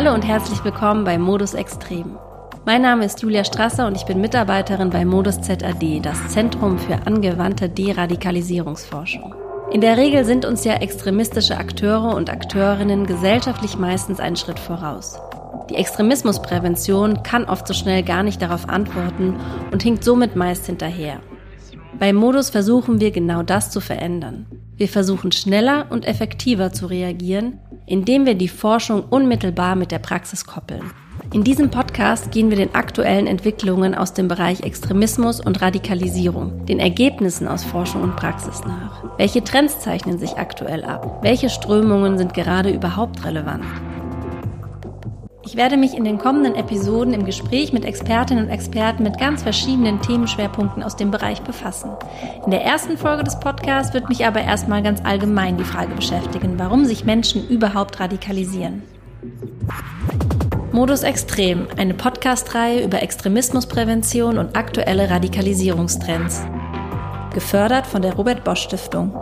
Hallo und herzlich willkommen bei Modus Extrem. Mein Name ist Julia Strasser und ich bin Mitarbeiterin bei Modus ZAD, das Zentrum für angewandte Deradikalisierungsforschung. In der Regel sind uns ja extremistische Akteure und Akteurinnen gesellschaftlich meistens einen Schritt voraus. Die Extremismusprävention kann oft so schnell gar nicht darauf antworten und hinkt somit meist hinterher. Bei Modus versuchen wir genau das zu verändern. Wir versuchen schneller und effektiver zu reagieren, indem wir die Forschung unmittelbar mit der Praxis koppeln. In diesem Podcast gehen wir den aktuellen Entwicklungen aus dem Bereich Extremismus und Radikalisierung, den Ergebnissen aus Forschung und Praxis nach. Welche Trends zeichnen sich aktuell ab? Welche Strömungen sind gerade überhaupt relevant? Ich werde mich in den kommenden Episoden im Gespräch mit Expertinnen und Experten mit ganz verschiedenen Themenschwerpunkten aus dem Bereich befassen. In der ersten Folge des Podcasts wird mich aber erstmal ganz allgemein die Frage beschäftigen, warum sich Menschen überhaupt radikalisieren. Modus Extrem, eine Podcast-Reihe über Extremismusprävention und aktuelle Radikalisierungstrends. Gefördert von der Robert Bosch Stiftung.